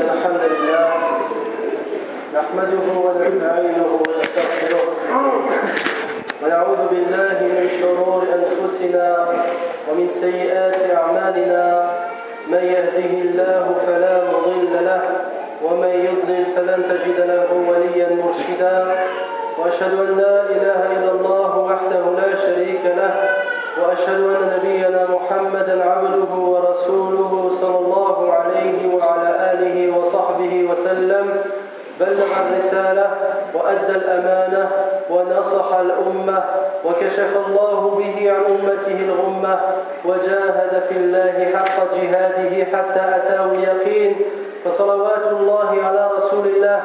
الحمد لله نحمده ونستعينه ونستغفره ونعوذ بالله من شرور أنفسنا ومن سيئات أعمالنا. من يهده الله فلا مضل له ومن يضلل فلن تجد له وليا مرشدا. وأشهد أن لا إله إلا الله وحده لا شريك له وأشهد أن نبينا محمدا عبده ورسوله صلى الله عليه وعلى آله وصحبه وسلم بلغ الرسالة وأدى الأمانة ونصح الأمة وكشف الله به عن أمته الغمة وجاهد في الله حق جهاده حتى أتاه اليقين. فصلوات الله على رسول الله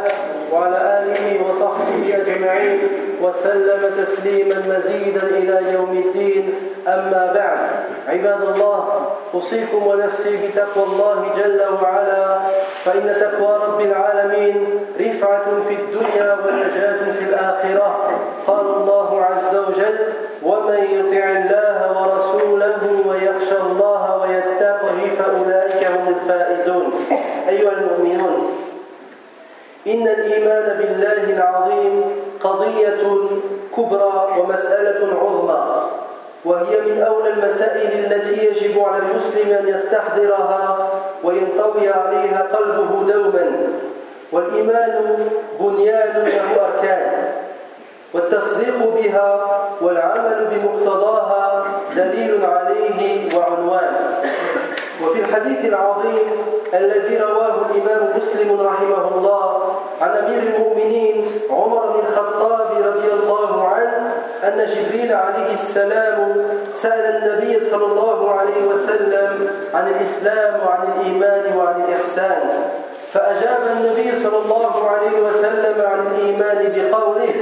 وعلى آله وصحبه أجمعين وسلم تسليما مزيدا إلى يوم الدين. أما بعد عباد الله أوصيكم ونفسي بتقوى الله جل وعلا فإن تقوى رب العالمين رفعة في الدنيا ونجاة في الآخرة. قال الله عز وجل ومن يطع الله ورسوله ويخشى الله ويتقه فأولئك هم الفائزون. أيها المؤمنون إن الإيمان بالله العظيم قضية كبرى ومسألة عظمى. وهي من أولى المسائل التي يجب على المسلم أن يستحضرها وينطوي عليها قلبه دوما. والإيمان بنيان له أركان والتصديق بها والعمل بمقتضاها دليل عليه وعنوان. وفي الحديث العظيم الذي رواه الإمام مسلم رحمه الله عن أمير المؤمنين عمر بن الخطاب رضي الله عنه أن جبريل عليه السلام سأل النبي صلى الله عليه وسلم عن الإسلام وعن الإيمان وعن الإحسان. فأجاب النبي صلى الله عليه وسلم عن الإيمان بقوله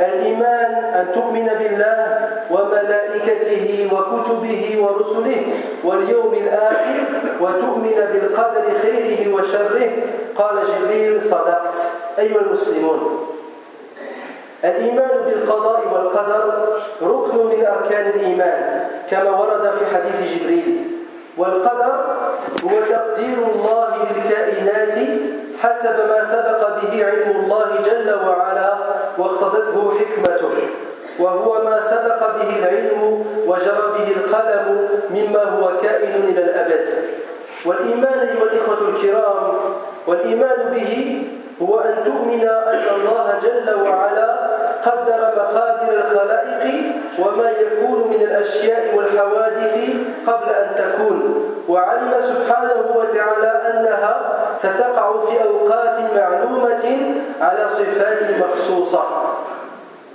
الإيمان أن تؤمن بالله وملائكته وكتبه ورسله واليوم الآخر وتؤمن بالقدر خيره وشره. قال جبريل صدقت. أيها المسلمون الإيمان بالقضاء والقدر ركن من أركان الإيمان كما ورد في حديث جبريل. والقدر هو تقدير الله للكائنات حسب ما سبق به علم الله جل وعلا واقتضته حكمته. وهو ما سبق به العلم وجرى به القلم مما هو كائن إلى الأبد. والإيمان أيها الإخوة الكرام والإيمان به هو أن تؤمن أن الله جل وعلا قدر مقادر الخلائق وما يكون من الأشياء والحوادث قبل أن تكون. وعلم سبحانه وتعالى أنها ستقع في أوقات معلومة على صفات مخصوصة.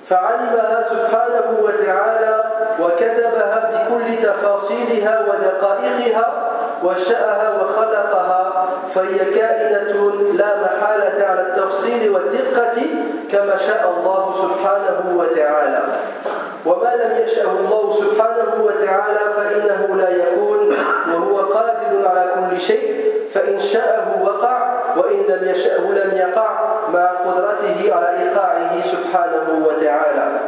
فعلمها سبحانه وتعالى وكتبها بكل تفاصيلها ودقائقها وشأها وخلقها فهي كائنة لا محالة على التفصيل والدقة كما شاء الله سبحانه وتعالى. وما لم يشأه الله سبحانه وتعالى فإنه لا يكون وهو قادر على كل شيء فإن شاءه وقع وإن لم يشأه لم يقع مع قدرته على إيقاعه سبحانه وتعالى.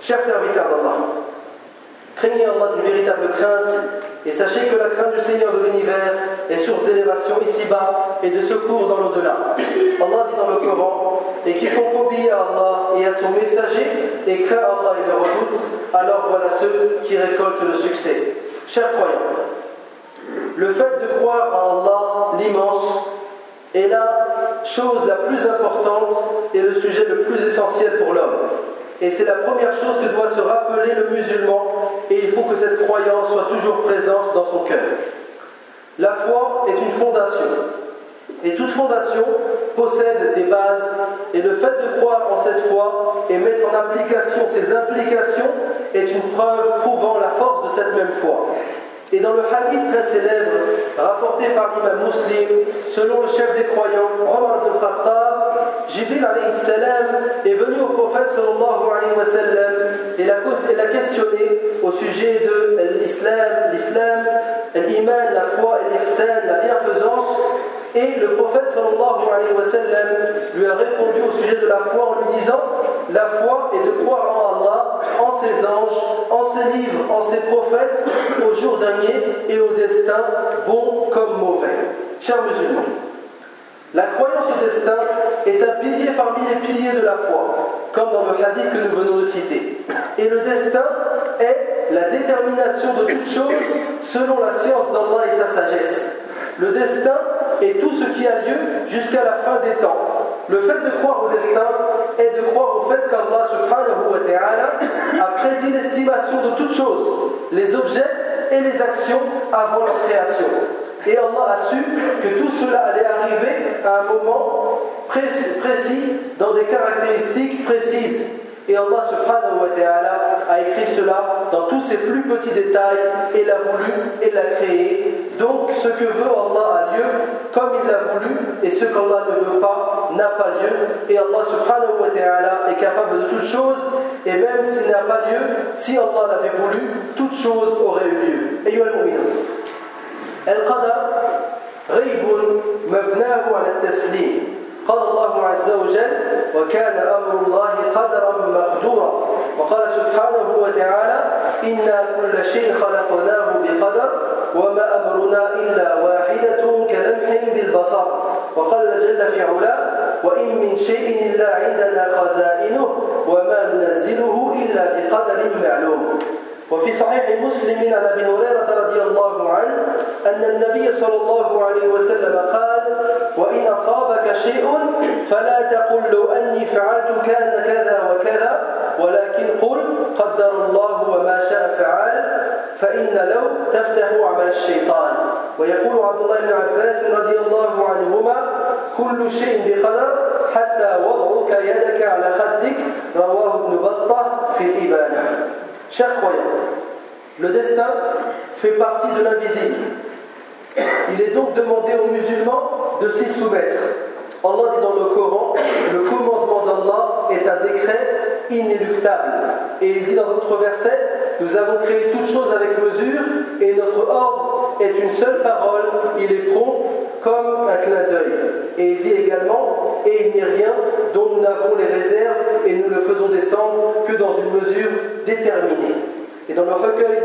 Chers serviteurs d'Allah, craignez Allah d'une véritable crainte et sachez que la crainte du Seigneur de l'univers est source d'élévation ici-bas et de secours dans l'au-delà. Allah dit dans le Coran Et quiconque obéit à Allah et à son messager et craint Allah et le redoute, alors voilà ceux qui récoltent le succès. Chers croyants, le fait de croire en Allah, l'immense, est la chose la plus importante et le sujet le plus essentiel pour l'homme. Et c'est la première chose que doit se rappeler le musulman, et il faut que cette croyance soit toujours présente dans son cœur. La foi est une fondation, et toute fondation possède des bases, et le fait de croire en cette foi et mettre en application ses implications est une preuve prouvant la force de cette même foi. Et dans le hadith très célèbre rapporté par l'imam muslim, selon le chef des croyants, Omar ibn Khattab, Jibril est venu au prophète sallallahu alayhi wa sallam et l'a questionné au sujet de l'islam, l'islam, l'iman, la foi l'ihsan, la bienfaisance. Et le prophète sallallahu alayhi wa sallam lui a répondu au sujet de la foi en lui disant La foi est de croire en Allah, en ses anges, en ses livres, en ses prophètes, au jour dernier et au destin, bon comme mauvais. Chers musulmans, La croyance au destin est un pilier parmi les piliers de la foi, comme dans le hadith que nous venons de citer. Et le destin est la détermination de toute chose selon la science d'Allah et sa sagesse. Le destin est tout ce qui a lieu jusqu'à la fin des temps. Le fait de croire au destin est de croire au fait qu'Allah subhanahu wa ta'ala a prédit l'estimation de toutes choses, les objets et les actions avant leur création. Et Allah a su que tout cela allait arriver à un moment précis, dans des caractéristiques précises. Et Allah subhanahu wa ta'ala a écrit cela dans tous ses plus petits détails et l'a voulu et l'a créé. Donc ce que veut Allah a lieu comme il l'a voulu et ce qu'Allah ne veut pas n'a pas lieu. Et Allah subhanahu wa ta'ala est capable de toutes choses et même s'il n'a pas lieu, si Allah l'avait voulu, toutes choses auraient eu lieu. Et القدر غيب مبناه على التسليم قال الله عز وجل وكان أمر الله قدرا مقدورا. وقال سبحانه وتعالى إنا كل شيء خلقناه بقدر وما أمرنا إلا واحدة كلمح بالبصر. وقال جل في علاه وإن من شيء إلا عندنا خزائنه وما ننزله إلا بقدر معلوم. وفي صحيح مسلم عن أبي هريرة رضي الله عنه أن النبي صلى الله عليه وسلم قال وإن أصابك شيء فلا تقل لو أني فعلت كان كذا وكذا ولكن قل قدر الله وما شاء فعل فإن لو تفتح عمل الشيطان. ويقول عبد الله بن عباس رضي الله عنهما كل شيء بقدر حتى وضعك يدك على خدك. رواه ابن بطة في الابانه Chers croyants, le destin fait partie de l'invisible. Il est donc demandé aux musulmans de s'y soumettre. Allah dit dans le Coran, le commandement d'Allah est un décret inéluctable. Et il dit dans notre verset, nous avons créé toutes choses avec mesure et notre ordre est une seule parole, il est prompt comme un clin d'œil. Et il dit également, et il n'est rien dont nous n'avons les réserves et nous le faisons descendre que dans une mesure déterminée. Et dans le recueil,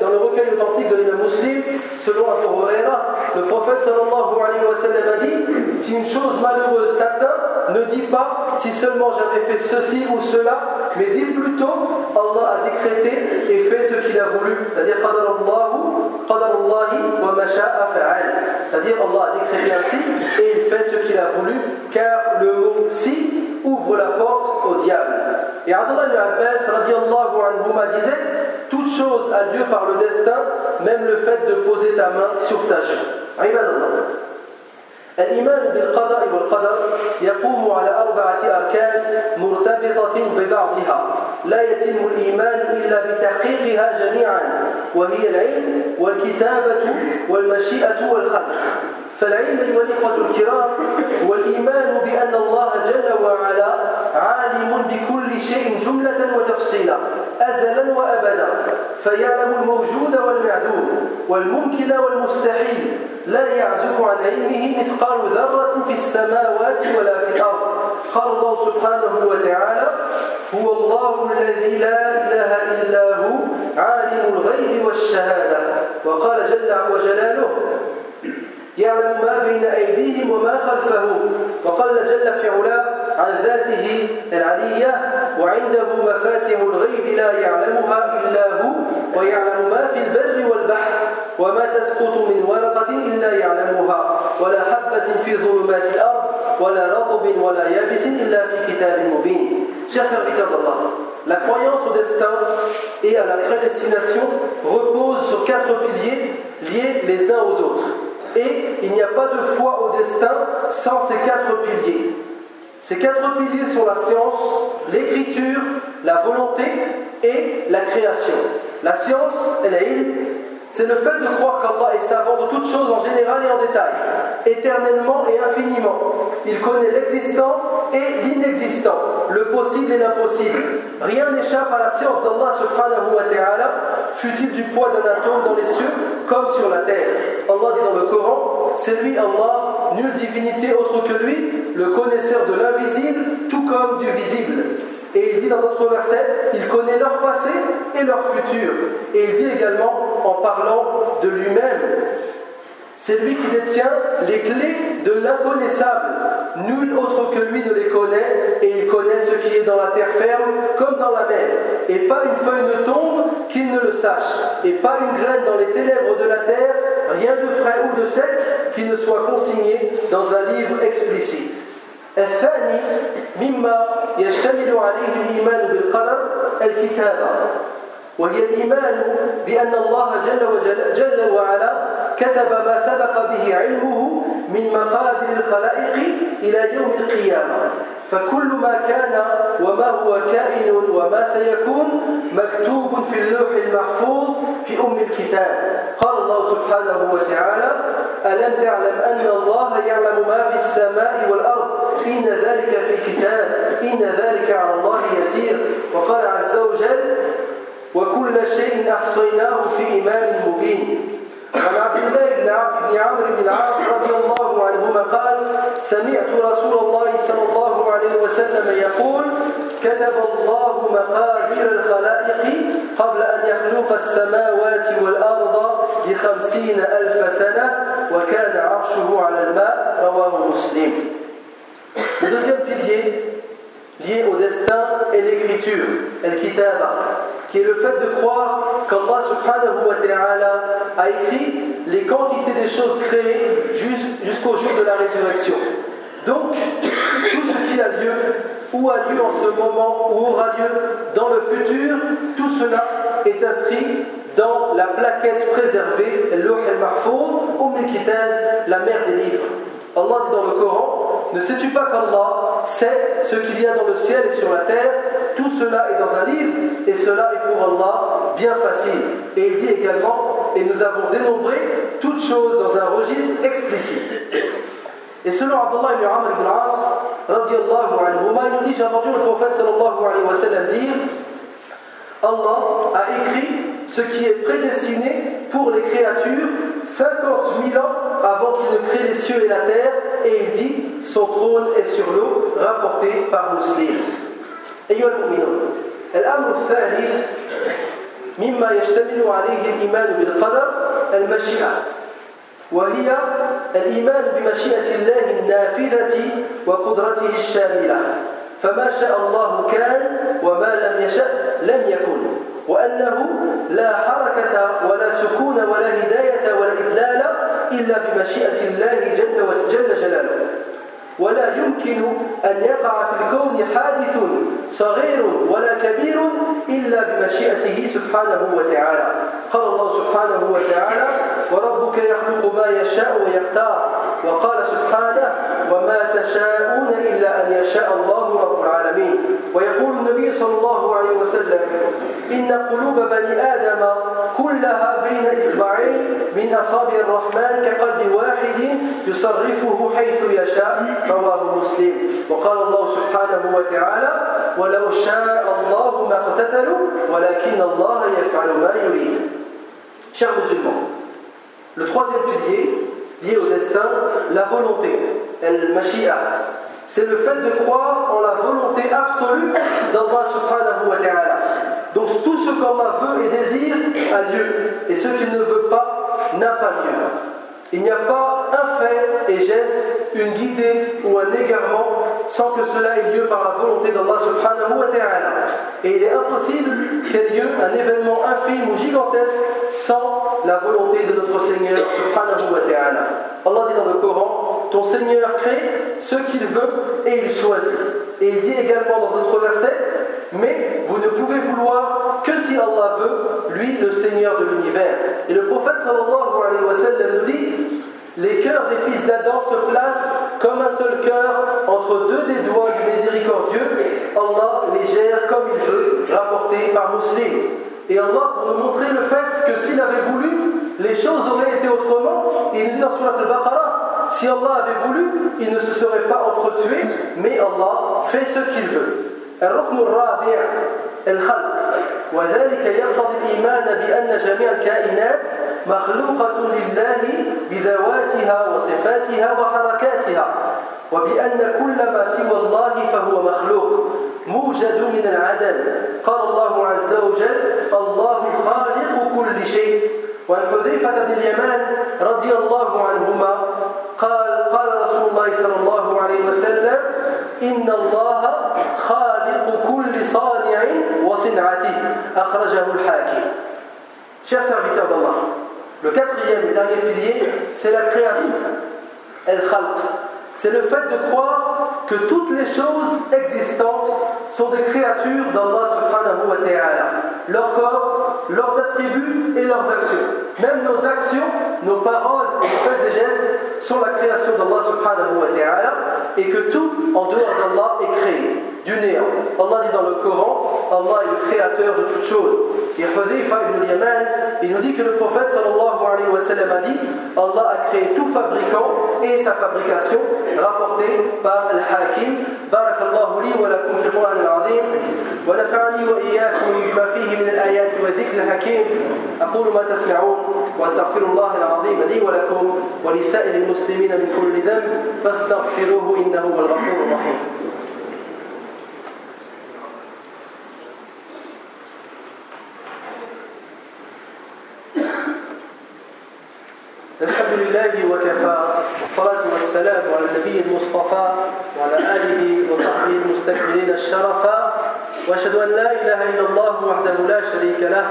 authentique de l'imam muslim, selon Abu Huraira, le prophète sallallahu alayhi wa sallam a dit Si une chose malheureuse t'atteint, ne dis pas si seulement j'avais fait ceci ou cela, mais dis plutôt Allah a décrété et fait ce qu'il a voulu. C'est-à-dire C'est-à-dire Allah a décrété ainsi et il fait ce qu'il a voulu, car le mot si ouvre la porte au diable. Et Abdullah ibn Abbas anhuma disait Toute chose a lieu par le destin, même le fait de poser ta main sur ta joue. الإيمان بالقضاء والقدر يقوم على أربعة أركان مرتبطة ببعضها لا يتم الإيمان إلا بتحقيقها جميعا وهي العلم والكتابة والمشيئة والخلق فالعلم أيها الإخوة الكرام والإيمان بأن الله جل وعلا عالم بكل شيء جملة وتفصيلا أزلا وأبدا. فيعلم الموجود والمعدوم والممكن والمستحيل لا يعزك عن علمه مثقال ذرة في السماوات ولا في الأرض. قال الله سبحانه وتعالى هو الله الذي لا إله إلا هو عالم الغيب والشهادة. وقال جل وجلاله يعلم ما بين أيديهم وما خلفهم وقال جل في علاه عن ذاته العلية وعنده مفاتح الغيب لا يعلمها إلا هو ويعلم ما في البر والبحر وما تسقط من ورقة إلا يعلمها ولا حبة في ظلمات الأرض ولا رطب ولا يابس إلا في كتاب مبين Chers serviteurs d'Allah, la croyance au destin et à la prédestination repose sur quatre piliers liés les uns aux autres. Et il n'y a pas de foi au destin sans ces quatre piliers. Ces quatre piliers sont la science, l'écriture, la volonté et la création. La science, elle est c'est le fait de croire qu'Allah est savant de toutes choses en général et en détail, éternellement et infiniment. Il connaît l'existant et l'inexistant, le possible et l'impossible. Rien n'échappe à la science d'Allah subhanahu wa ta'ala, fut-il du poids d'un atome dans les cieux comme sur la terre. Allah dit dans le Coran, c'est lui Allah, nulle divinité autre que lui, le connaisseur de l'invisible tout comme du visible. Et il dit dans notre verset, il connaît leur passé et leur futur. Et il dit également, en parlant de lui-même, C'est lui qui détient les clés de l'inconnaissable. Nul autre que lui ne les connaît, et il connaît ce qui est dans la terre ferme comme dans la mer. Et pas une feuille ne tombe qu'il ne le sache, et pas une graine dans les ténèbres de la terre, rien de frais ou de sec qui ne soit consigné dans un livre explicite. الثاني مما يشتمل عليه الإيمان بالقدر الكتابة. وهي الإيمان بأن الله جل, وجل جل وعلا كتب ما سبق به علمه من مقادر الخلائق إلى يوم القيامة. فكل ما كان وما هو كائن وما سيكون مكتوب في اللوح المحفوظ في أم الكتاب. قال الله سبحانه وتعالى ألم تعلم أن الله يعلم ما في السماء والأرض؟ إن ذلك في كتاب إن ذلك على الله يسير. وقال عز وجل وكل شيء أحصيناه في إمام مبين. وعن عبد الله بن عمرو بن العاص رضي الله عنهما قال سمعت رسول الله صلى الله عليه وسلم يقول كتب الله مقادير الخلائق قبل أن يخلق السماوات والأرض بخمسين ألف سنة وكان عرشه على الماء رواه مسلم. Le deuxième pilier lié au destin est l'écriture, el-kitaba, qui est le fait de croire qu'Allah subhanahu wa ta'ala a écrit les quantités des choses créées jusqu'au jour de la résurrection. Donc, tout ce qui a lieu, ou a lieu en ce moment, ou aura lieu dans le futur, tout cela est inscrit dans la plaquette préservée, al al-Mahfouz, Umm kitab la mère des livres. Allah dit dans le Coran Ne sais-tu pas qu'Allah sait ce qu'il y a dans le ciel et sur la terre? Tout cela est dans un livre et cela est pour Allah bien facile. Et il dit également Et nous avons dénombré toutes choses dans un registre explicite. Et selon Abdullah ibn Amr ibn As, anhu, il nous dit J'ai entendu le prophète sallallahu alayhi wa sallam dire Allah a écrit ce qui est prédestiné pour les créatures 50 000 ans avant qu'il ne crée les cieux et la terre, et il dit Son trône est sur l'eau, rapporté par Muslim. أيها المؤمنون الأمر الثالث مما يشتمل عليه الإيمان بالقدر المشيئة وهي الإيمان بمشيئة الله النافذة وقدرته الشاملة فما شاء الله كان وما لم يشأ لم يكن وأنه لا حركة ولا سكون ولا هداية ولا إدلال إلا بمشيئة الله جل, جل جلاله ولا يمكن أن يقع في الكون حادث صغير ولا كبير إلا بمشيئته سبحانه وتعالى. قال الله سبحانه وتعالى وربك يخلق ما يشاء ويختار وقال سبحانه وما تشاءون إلا أن يشاء الله رب العالمين ويقول النبي صلى الله عليه وسلم إن قلوب بني آدم كلها بين إصبعين من أصابع الرحمن كقلب واحد يصرفه حيث يشاء رواه مسلم وقال الله سبحانه وتعالى ولو شاء الله ما اقتتلوا ولكن الله يفعل ما يريد Chers musulmans, le troisième pilier lié au destin, la volonté, el-mashi'a. C'est le fait de croire en la volonté absolue d'Allah subhanahu wa ta'ala. Donc tout ce qu'Allah veut et désire a lieu, et ce qu'il ne veut pas n'a pas lieu. Il n'y a pas un fait et geste, une guidée ou un égarement sans que cela ait lieu par la volonté d'Allah subhanahu wa ta'ala. Et il est impossible qu'ait lieu un événement infime ou gigantesque sans la volonté de notre Seigneur subhanahu wa ta'ala. Allah dit dans le Coran, ton Seigneur crée ce qu'il veut et il choisit. Et il dit également dans notre verset, mais vous ne pouvez vouloir que si Allah veut, lui le Seigneur de l'univers. Et le prophète sallallahu alayhi wa sallam nous dit les cœurs des fils d'Adam se placent comme un seul cœur entre deux des doigts du miséricordieux. Allah les gère comme il veut, rapporté par Muslim. Et Allah, pour nous montrer le fait que s'il avait voulu, les choses auraient été autrement, il dit dans Surat al-Baqarah, si Allah avait voulu, il ne se serait pas entretué, mais Allah fait ce qu'il veut. الركن الرابع الخلق. وذلك يقتضي الإيمان بأن جميع الكائنات مخلوقة لله بذواتها وصفاتها وحركاتها وبأن كل ما سوى الله فهو مخلوق موجد من العدم قال الله عز وجل الله خالق كل شيء. وعن حذيفة بن اليمان رضي الله عنهما قال قال رسول الله صلى الله عليه وسلم إن الله خالق كل صانع وصنعته أخرجه الحاكم Chers serviteurs d'Allah, le quatrième et dernier pilier, c'est la création. El Khalq. C'est le fait de croire que toutes les choses existantes sont des créatures d'Allah subhanahu wa ta'ala. Leur corps, leurs attributs et leurs actions. Même nos actions, nos paroles et nos faits et gestes sont la création d'Allah subhanahu wa ta'ala et que tout en dehors d'Allah est créé du néant. Allah dit dans le Coran, Allah est le créateur de toutes choses. Et Hudayfa ibn Yaman, il nous dit que le prophète sallallahu alayhi wa sallam a dit Allah a créé tout fabricant et sa fabrication, rapporté par Al-Hakim. بارك الله لي ولكم في القرآن العظيم ونفعني وإياكم بما فيه والذكر الحكيم أقول ما تسمعون وأستغفر الله العظيم لي ولكم ولسائر المسلمين من كل ذنب فاستغفروه الغفور الرحيم الحمد لله وكفى. الصلاة والسلام على النبي المصطفى وعلى آله وصحبه المستكملين الشرفا وأشهد أن لا إله إلا الله وحده لا شريك له.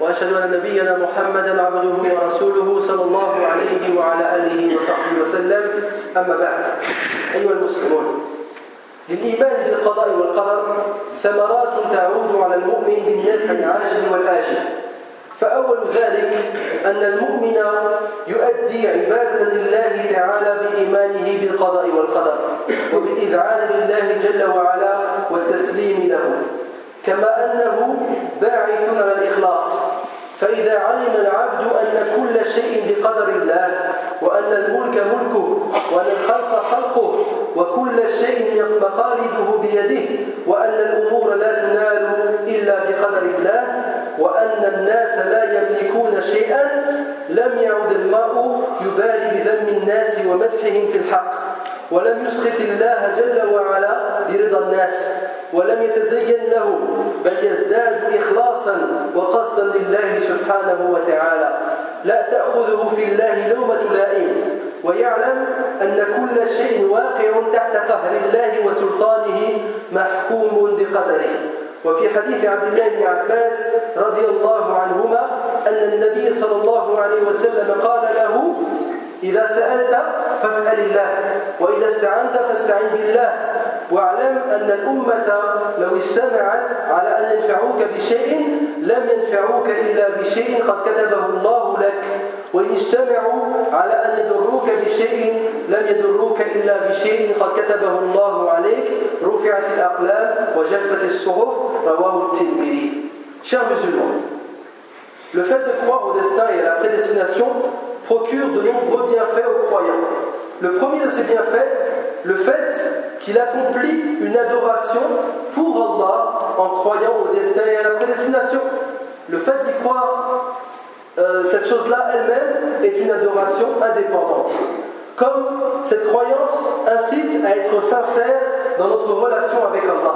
وأشهد أن نبينا محمدا عبده ورسوله صلى الله عليه وعلى آله وصحبه وسلم. أما بعد أيها المسلمون للإيمان بالقضاء والقدر ثمرات تعود على المؤمن بالنفع العاجل والآجل. فأول ذلك أن المؤمن يؤدي عبادة لله تعالى بإيمانه بالقضاء والقدر وبالإذعان لله جل وعلا والتسليم له. كما أنه باعث على الإخلاص. فإذا علم العبد أن كل شيء بقدر الله وأن الملك ملكه وأن الخلق خلقه وكل شيء مقالده بيده وأن الأمور لا تنال إلا بقدر الله وأن الناس لا يملكون شيئا لم يعد المرء يبالي بذم الناس ومدحهم في الحق. ولم يسخط الله جل وعلا برضا الناس. ولم يتزين له بل يزداد إخلاصا وقصدا لله سبحانه وتعالى. لا تأخذه في الله لومة لائم ويعلم أن كل شيء واقع تحت قهر الله وسلطانه محكوم بقدره. وفي حديث عبد الله بن عباس رضي الله عنهما أن النبي صلى الله عليه وسلم قال له إذا سألت فاسأل الله وإذا استعنت فاستعن بالله واعلم أن الأمة لو اجتمعت على أن ينفعوك بشيء لم ينفعوك إلا بشيء قد كتبه الله لك. وإن اجتمعوا على أن يضروك بشيء لم يضروك إلا بشيء قد كتبه الله عليك رفعت الأقلام وجفت الصحف رواه الترمذي Chers musulmans, le fait de croire au destin et à la prédestination procure de nombreux bienfaits aux croyants. Le premier de ces bienfaits, le fait qu'il accomplit une adoration pour Allah en croyant au destin et à la prédestination. Le fait d'y croire, euh, cette chose-là elle-même est une adoration indépendante. Comme cette croyance incite à être sincère dans notre relation avec Allah.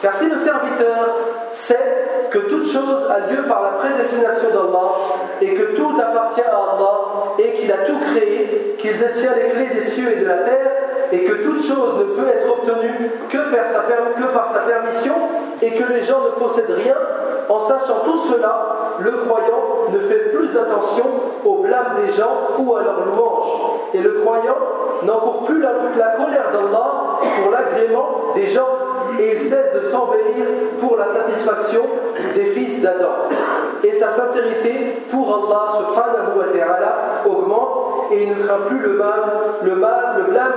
Car si le serviteur sait que toute chose a lieu par la prédestination d'Allah et que tout appartient à Allah et qu'il a tout créé, qu'il détient les clés des cieux et de la terre et que toute chose ne peut être obtenue que par sa, que par sa permission et que les gens ne possèdent rien, en sachant tout cela, le croyant ne fait plus attention au blâme des gens ou à leur louange. Et le croyant n'encourt plus la, la colère d'Allah pour l'agrément des gens et il cesse de s'embellir pour la satisfaction des fils d'Adam. Et sa sincérité pour Allah subhanahu wa ta'ala augmente et il ne craint plus le mal, le mal, le blâme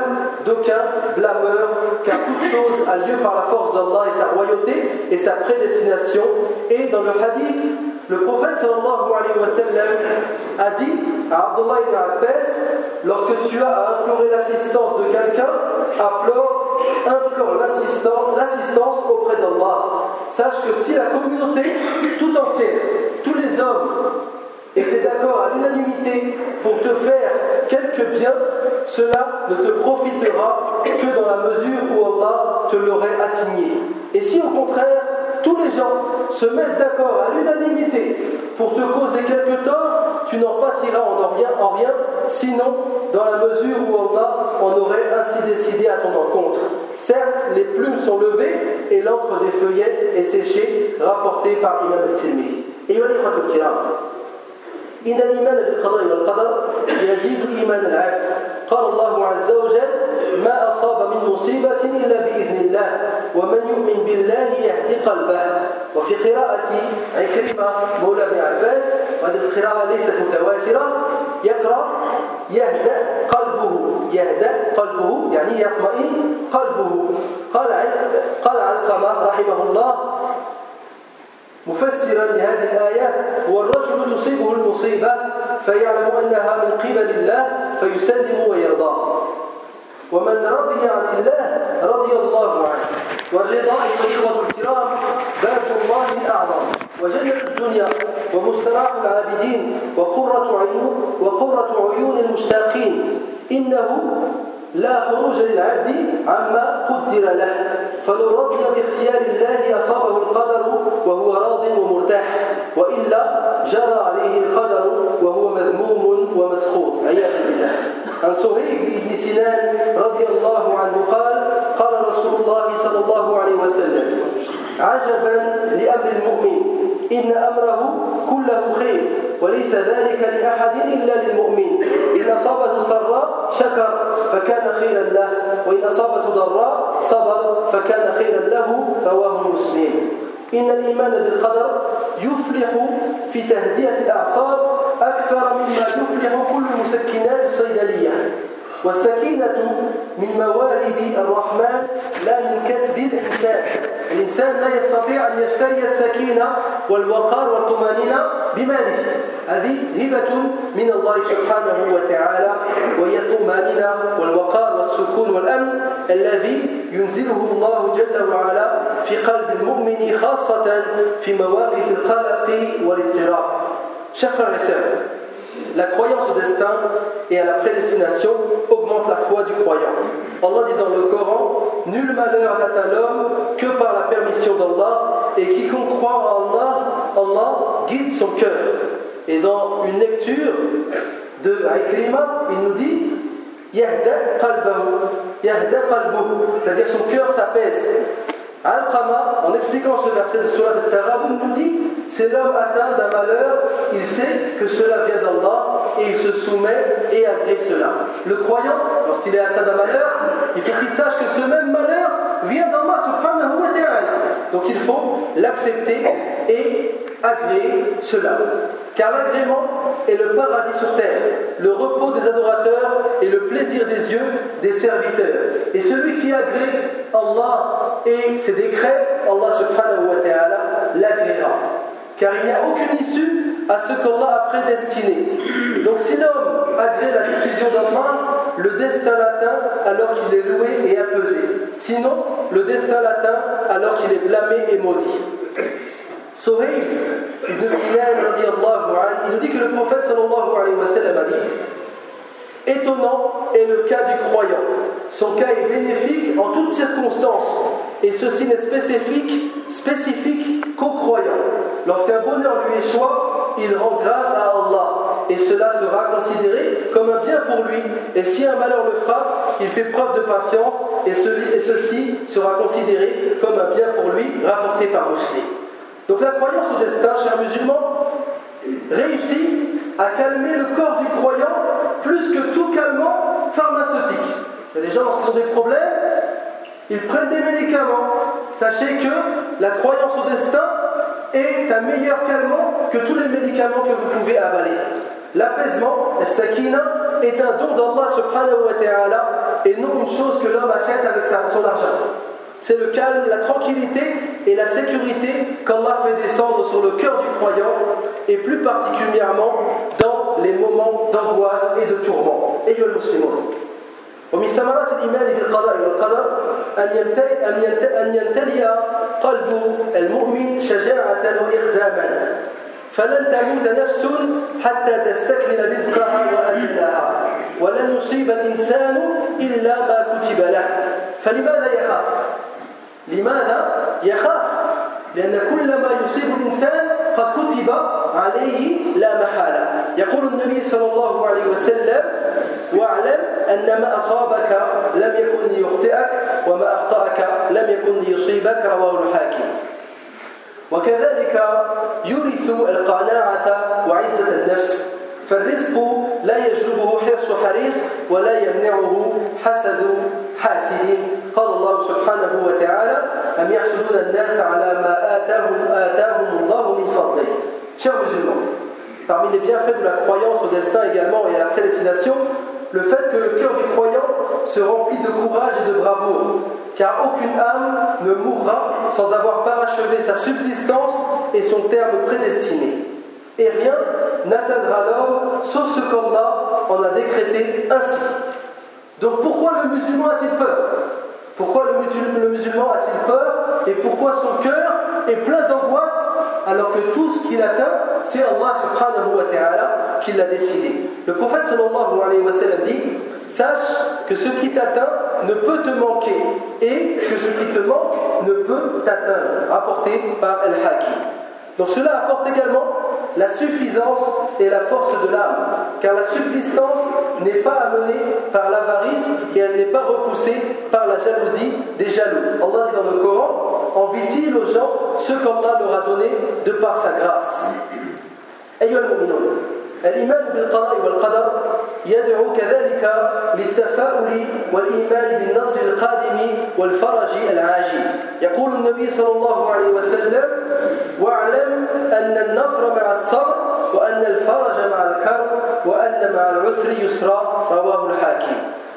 d'aucun blâmeur, car toute chose a lieu par la force d'Allah et sa royauté et sa prédestination. Et dans le hadith, le prophète sallallahu alayhi wa sallam a dit à Abdullah ibn Abbas, lorsque tu as à implorer l'assistance de quelqu'un, implore, implore l'assistance auprès d'Allah. Sache que si la communauté tout entière, tous les hommes étaient d'accord à l'unanimité pour te faire quelque bien, cela ne te profitera que dans la mesure où Allah te l'aurait assigné. Et si au contraire, tous les gens se mettent d'accord à l'unanimité pour te causer quelque tort, tu n'en pâtiras en rien, en rien, sinon dans la mesure où Allah en aurait ainsi décidé à ton encontre. Certes, les plumes sont levées et l'encre des feuillets est séchée, rapporté par Imam al-Tirmidhi. أيها الإخوة الكرام إن الإيمان بالقضاء والقدر يزيد إيمان العبد؟ قال الله عز وجل ما أصاب من مصيبة إلا بإذن الله ومن يؤمن بالله يهدي قلبه. وفي قراءة عكرمة مولى بن عباس وهذه القراءة ليست متواترة يقرأ يهدأ قلبه يهدأ قلبه يعني يطمئن قلبه. قال قال علقمة رحمه الله مفسرا لهذه الآية والرجل تصيبه المصيبة فيعلم أنها من قبل الله فيسلم ويرضى. ومن رضي عن الله رضي الله عنه. والرضا أيها الإخوة الكرام باب الله أعظم وجنة الدنيا ومستراح العابدين وقرة عيون وقرة عيون المشتاقين. إنه لا خروج للعبد عما قدر له. فلو رضي باختيار الله أصابه القدر وهو راض ومرتاح وإلا جرى عليه القدر وهو مذموم ومسخوط. عياذ بالله. عن صهيب بن سنان رضي الله عنه قال قال رسول الله صلى الله عليه وسلم عجبا لأمر المؤمن إن أمره كله خير. وليس ذلك لأحد إلا للمؤمن. إن أصابه سراء شكر فكان خيرا له. وإن أصابته ضراء صبر فكان خيرا له رواه مسلم. إن الإيمان بالقدر يفلح في تهدئة الأعصاب أكثر مما يفلح كل مسكنات الصيدلية والسكينة من موارد الرحمن لا من كسب الإنسان الإنسان لا يستطيع أن يشتري السكينة والوقار والطمانينة بماله. هذه هبة من الله سبحانه وتعالى وهي الطمانينة والوقار والسكون والأمن الذي ينزله الله جل وعلا في قلب المؤمن خاصة في مواقف القلق والاضطراب. شفر رسالة la croyance au destin et à la prédestination augmente la foi du croyant. Allah dit dans le Coran Nul malheur n'atteint l'homme que par la permission d'Allah, et quiconque croit en Allah, Allah guide son cœur. Et dans une lecture de Ikrima, il nous dit Yahda qalbahu, Yahda c'est-à-dire son cœur s'apaise. Al-Qama, en expliquant ce verset de Surat al-Taraboun, nous dit c'est l'homme atteint d'un malheur, il sait que cela vient d'Allah et il se soumet et agrée cela. Le croyant, lorsqu'il est atteint d'un malheur, il faut qu'il sache que ce même malheur vient d'Allah subhanahu wa ta'ala. Donc il faut l'accepter et agréer cela. Car l'agrément est le paradis sur terre, le repos des adorateurs et le plaisir des yeux des serviteurs. Et celui qui agrée Allah et ses décrets, Allah subhanahu wa ta'ala l'agréera. Car il n'y a aucune issue à ce qu'Allah a prédestiné. Donc si l'homme agrée la décision d'Allah, le destin l'atteint alors qu'il est loué et apaisé. Sinon, le destin l'atteint alors qu'il est blâmé et maudit. Sohaib ibn Sinan, il nous dit que le prophète sallallahu alayhi wa sallam a dit Étonnant est le cas du croyant. Son cas est bénéfique en toutes circonstances, et ceci n'est spécifique, spécifique qu'aux croyants. Lorsqu'un bonheur lui échoue, il rend grâce à Allah, et cela sera considéré comme un bien pour lui. Et si un malheur le frappe, il fait preuve de patience, et, ceci sera considéré comme un bien pour lui, rapporté par Muslim. Donc la croyance au destin, chers musulmans, réussit à calmer le corps du croyant plus que tout calmant pharmaceutique. Il y a des gens, lorsqu'ils ont des problèmes, ils prennent des médicaments. Sachez que la croyance au destin est un meilleur calmant que tous les médicaments que vous pouvez avaler. L'apaisement, la sakina, est un don d'Allah subhanahu wa ta'ala et non une chose que l'homme achète avec son argent c'est le calme, la tranquillité et la sécurité qu'Allah fait descendre sur le cœur du croyant et plus particulièrement dans les moments d'angoisse et de tourment. أيها المسلمون ومن ثمرات الإيمان بالقضاء والقدر أن يمتلئ قلب المؤمن شجاعة وإقداما فلن تموت نفس حتى تستكمل رزقها وأجلها ولن يصيب الإنسان إلا ما كتب له فلماذا يخاف لماذا؟ يخاف. لأن كل ما يصيب الإنسان قد كتب عليه لا محالة. يقول النبي صلى الله عليه وسلم واعلم أن ما أصابك لم يكن ليخطئك وما أخطأك لم يكن ليصيبك. رواه الحاكم. وكذلك يورث القناعة وعزة النفس. فالرزق لا يجلبه حرص حريص ولا يمنعه حسد. قال الله سبحانه وتعالى أم يحسدون الناس على ما آتاهم, آتاهم الله من فضله Chers musulmans, parmi les bienfaits de la croyance au destin également et à la prédestination, le fait que le cœur du croyant se remplit de courage et de bravoure, car aucune âme ne mourra sans avoir parachevé sa subsistance et son terme prédestiné. Et rien n'atteindra l'homme sauf ce qu'Allah en a décrété ainsi. Donc pourquoi le musulman a-t-il peur Pourquoi le musulman a-t-il peur Et pourquoi son cœur est plein d'angoisse alors que tout ce qu'il atteint, c'est Allah subhanahu wa ta'ala qui l'a décidé. Le prophète sallallahu alayhi wa sallam dit Sache que ce qui t'atteint ne peut te manquer et que ce qui te manque ne peut t'atteindre. Rapporté par Al-Hakim. Donc cela apporte également la suffisance et la force de l'âme, car la subsistance n'est pas amenée par l'avarice et elle n'est pas repoussée par la jalousie des jaloux. Allah dit dans le Coran Envie-t-il aux gens ce qu'Allah leur a donné de par sa grâce الإيمان بالقضاء والقدر يدعو كذلك للتفاؤل والإيمان بالنصر القادم والفرج العاجل يقول النبي صلى الله عليه وسلم واعلم أن النصر مع الصبر وأن الفرج مع الكرب وأن مع العسر يسرا رواه الحاكم.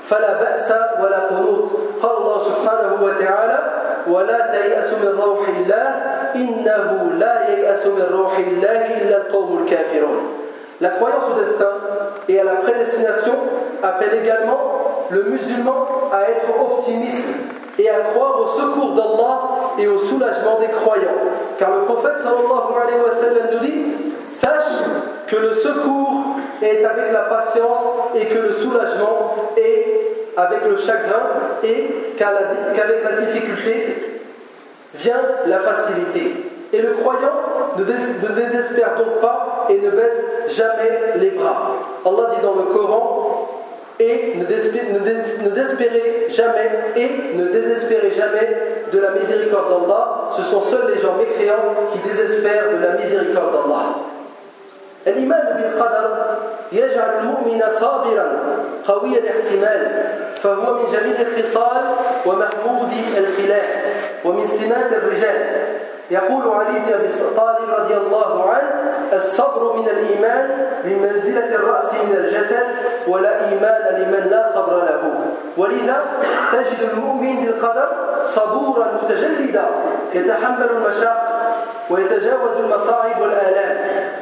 فلا بأس ولا قنوط. قال الله سبحانه وتعالى ولا تيأس من روح الله إنه لا ييأس من روح الله إلا القوم الكافرون. La croyance au destin et à la prédestination appelle également le musulman à être optimiste et à croire au secours d'Allah et au soulagement des croyants. Car le prophète nous dit Sache que le secours est avec la patience et que le soulagement est avec le chagrin et qu'avec la difficulté vient la facilité. Et le croyant ne désespère donc pas et ne baisse jamais les bras. Allah dit dans le Coran et ne désespérez jamais et ne désespérez jamais de la miséricorde d'Allah. Ce sont seuls les gens mécréants qui désespèrent de la miséricorde d'Allah. الإيمان بالقدر يجعل المؤمن صابرا قوي الاحتمال فهو من جميل الخصال ومحمود الخلاف ومن سمات الرجال يقول علي بن أبي طالب رضي الله عنه الصبر من الإيمان بمنزلة الرأس من الجسد ولا إيمان لمن لا صبر له. ولذا تجد المؤمن بالقدر صبورا متجلدا يتحمل المشاق ويتجاوز المصاعب والآلام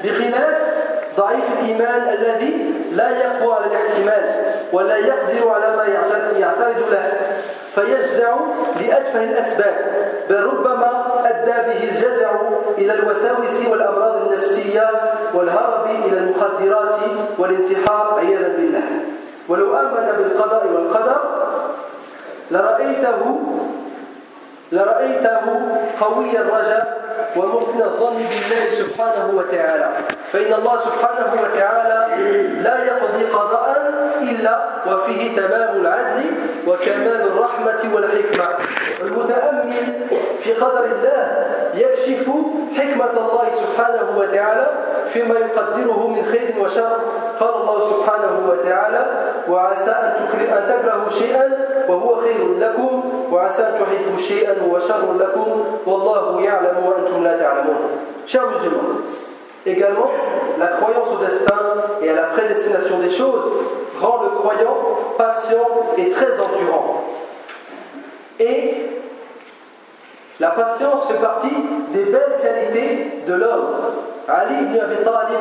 بخلاف ضعيف الإيمان الذي لا يقوى على الاحتمال ولا يقدر على ما يعترض له فيجزع لأتفه الأسباب بل ربما أدى به الجزع إلى الوساوس والأمراض النفسية والهرب إلى المخدرات والانتحار عياذا بالله. ولو آمن بالقضاء والقدر لرأيته لرأيته قوي الرجاء ومحسن الظن بالله سبحانه وتعالى. فإن الله سبحانه وتعالى لا يقضي قضاء إلا وفيه تمام العدل وكمال الرحمة والحكمة. المتأمل في قدر الله يكشف حكمة الله سبحانه وتعالى فيما يقدره من خير وشر. قال الله سبحانه وتعالى وعسى أن تكرهوا شيئا وهو خير لكم وعسى أن تحبوا شيئا وهو شر لكم والله يعلم وأنتم لا تعلمون. Chers également, la croyance au destin et à la prédestination des choses rend le croyant patient et très endurant. Et la patience fait partie des belles qualités de l'homme. Ali ibn Abi Talib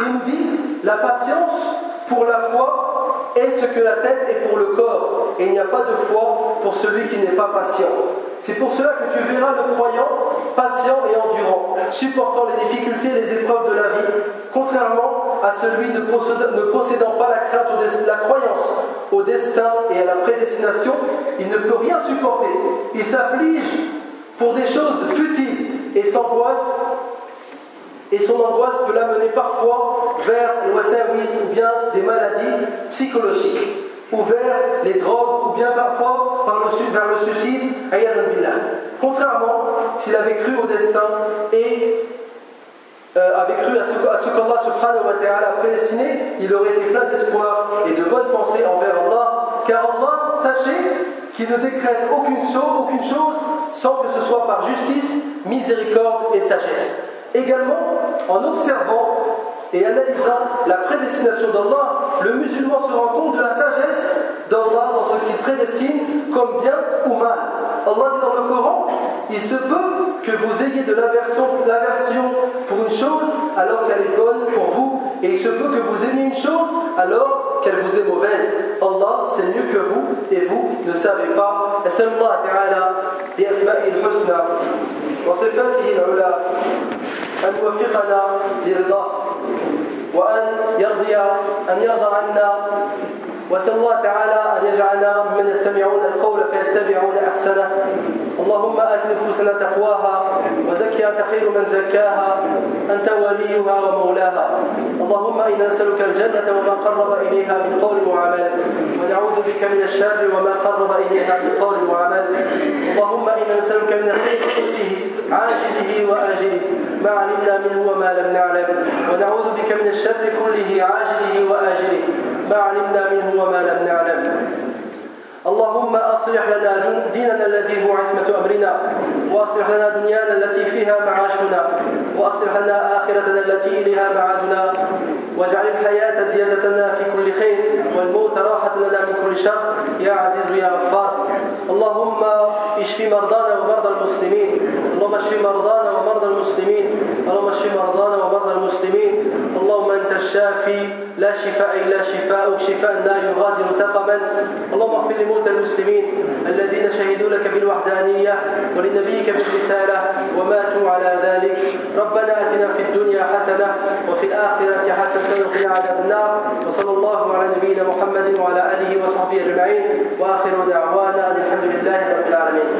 il nous dit la patience pour la foi est ce que la tête est pour le corps, et il n'y a pas de foi pour celui qui n'est pas patient. C'est pour cela que tu verras le croyant patient et endurant, supportant les difficultés et les épreuves de la vie, contrairement à celui ne possédant pas la crainte la croyance au destin et à la prédestination, il ne peut rien supporter. Il s'afflige pour des choses futiles et s'angoisse Et son angoisse peut l'amener parfois vers l'oisawis ou bien des maladies psychologiques, ou vers les drogues, ou bien parfois vers le suicide, Contrairement, s'il avait cru au destin et euh, avait cru à ce, ce qu'Allah subhanahu wa ta'ala prédestiné, il aurait été plein d'espoir et de bonnes pensées envers Allah. Car Allah, sachez qu'il ne décrète aucune chose, aucune chose sans que ce soit par justice, miséricorde et sagesse. Également, en observant et analysant la prédestination d'Allah, le musulman se rend compte de la sagesse d'Allah dans ce qu'il prédestine comme bien ou mal. Allah dit dans le Coran, il se peut que vous ayez de l'aversion pour une chose alors qu'elle est bonne pour vous, et il se peut que vous aimiez une chose alors qu'elle vous est mauvaise. Allah c'est mieux que vous et vous ne savez pas. أن يوفقنا لرضاه وأن يرضي أن يرضى عنا واسال الله تعالى أن يجعلنا ممن يستمعون القول فيتبعون أحسنه. اللهم آت نفوسنا تقواها وزكها انت خير من زكاها. أنت وليها ومولاها. اللهم إنا نسألك الجنة وما قرب إليها من قول وعمل. ونعوذ بك من الشر وما قرب إليها من قول وعمل. اللهم إنا نسألك من الخير كله عاجله وآجله. ما علمنا منه وما لم نعلم. ونعوذ بك من الشر كله عاجله وآجله. ما علمنا منه وما لم نعلم. اللهم أصلح لنا ديننا الذي هو عصمة أمرنا وأصلح لنا دنيانا التي فيها معاشنا وأصلح لنا آخرتنا التي إليها معادنا واجعل الحياة زيادتنا في كل خير والموت راحة لنا من كل شر. يا عزيز يا غفار. اللهم اشف مرضانا ومرضى المسلمين. اللهم اشف مرضانا ومرضى المسلمين. اللهم اشف مرضانا ومرضى المسلمين. الشافي لا شفاء إلا شفاءك شفاء لا يغادر سقما اللهم اغفر لموتى المسلمين الذين شهدوا لك بالوحدانية ولنبيك بالرسالة وماتوا على ذلك. ربنا آتنا في الدنيا حسنة وفي الآخرة حسنة وقنا عذاب النار. وصلى الله على نبينا محمد وعلى آله وصحبه أجمعين. وآخر دعوانا أن الحمد لله رب العالمين.